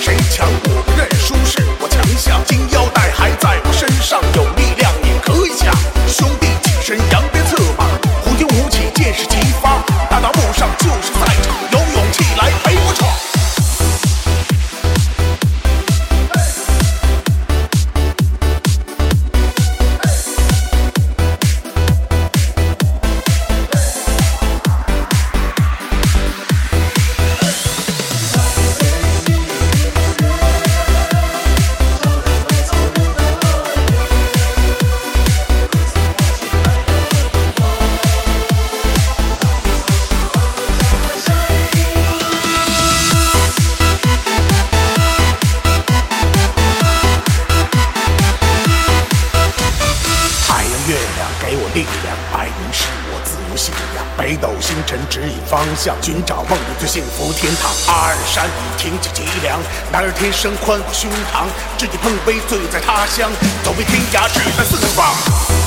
谁强信仰，北斗星辰指引方向，寻找梦里最幸福天堂。阿尔山已挺起脊梁，男儿天生宽阔胸膛，知己碰杯醉在他乡，走遍天涯志在四方。